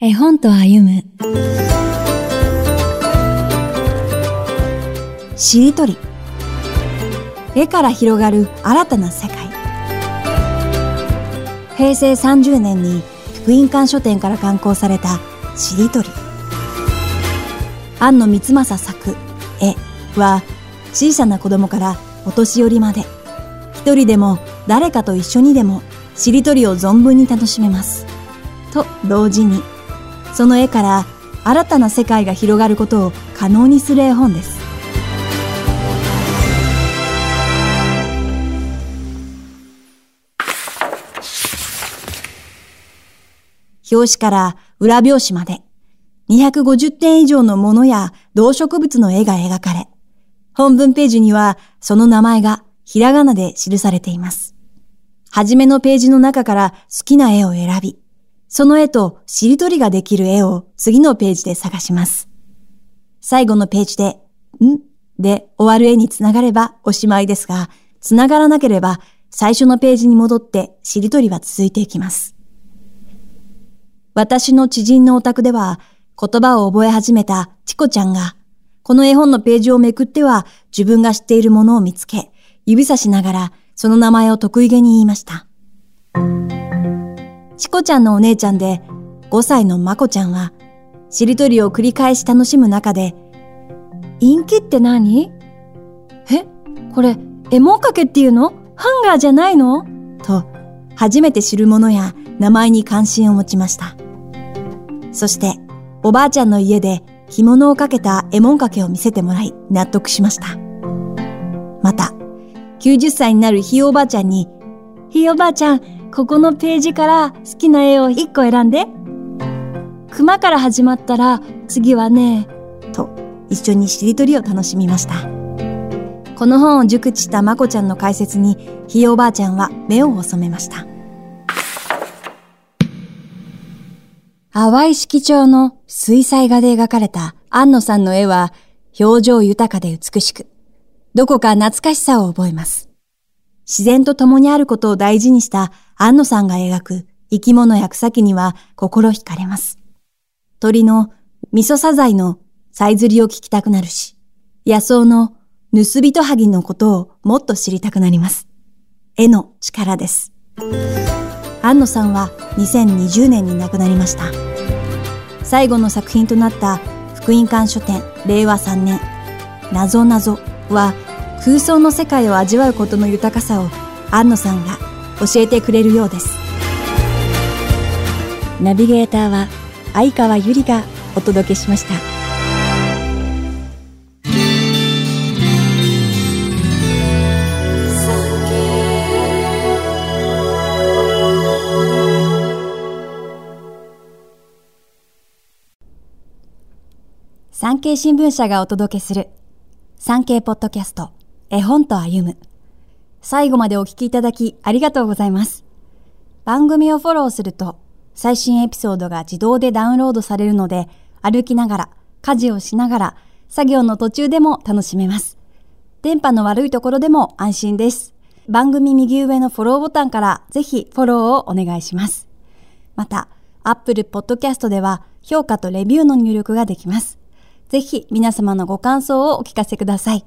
絵本と歩む。しりとり。絵から広がる新たな世界。平成30年に福音館書店から刊行されたしりとり。庵野光政作絵は小さな子供からお年寄りまで一人でも誰かと一緒にでもしりとりを存分に楽しめます。と同時にその絵から新たな世界が広がることを可能にする絵本です表紙から裏表紙まで250点以上のものや動植物の絵が描かれ、本文ページにはその名前がひらがなで記されています。はじめのページの中から好きな絵を選び、その絵としりとりができる絵を次のページで探します。最後のページで、ん？で終わる絵につながればおしまいですが、つながらなければ最初のページに戻ってしりとりは続いていきます。私の知人のお宅では言葉を覚え始めたチコちゃんが、この絵本のページをめくっては自分が知っているものを見つけ、指さしながらその名前を得意げに言いました。チコちゃんのお姉ちゃんで5歳のマコちゃんは、しりとりを繰り返し楽しむ中で、インキって何え？これ、絵文かけっていうの？ハンガーじゃないの？と、初めて知るものや名前に関心を持ちました。そして、おばあちゃんの家で着物をかけた絵文かけを見せてもらい納得しました。また、90歳になるひいおばあちゃんに、ひいおばあちゃん、ここのページから好きな絵を1個選んで。熊から始まったら次はね、と一緒にしりとりを楽しみました。この本を熟知したまこちゃんの解説にひいおばあちゃんは目を細めました。淡い色調の水彩画で描かれた安野さんの絵は表情豊かで美しく、どこか懐かしさを覚えます。自然と共にあることを大事にした安野さんが描く生き物や草木には心惹かれます。鳥の味噌サザイのさえずりを聞きたくなるし、野草の盗人はぎのことをもっと知りたくなります。絵の力です。安野さんは2020年に亡くなりました。最後の作品となった福音館書店令和3年、なぞなぞは空想の世界を味わうことの豊かさを安野さんが教えてくれるようです。ナビゲーターは相川ゆりがお届けしました。産経新聞社がお届けする産経ポッドキャスト絵本と歩む最後までお聞きいただきありがとうございます。番組をフォローすると最新エピソードが自動でダウンロードされるので歩きながら家事をしながら作業の途中でも楽しめます。電波の悪いところでも安心です。番組右上のフォローボタンからぜひフォローをお願いします。また、Apple Podcast では評価とレビューの入力ができます。ぜひ皆様のご感想をお聞かせください。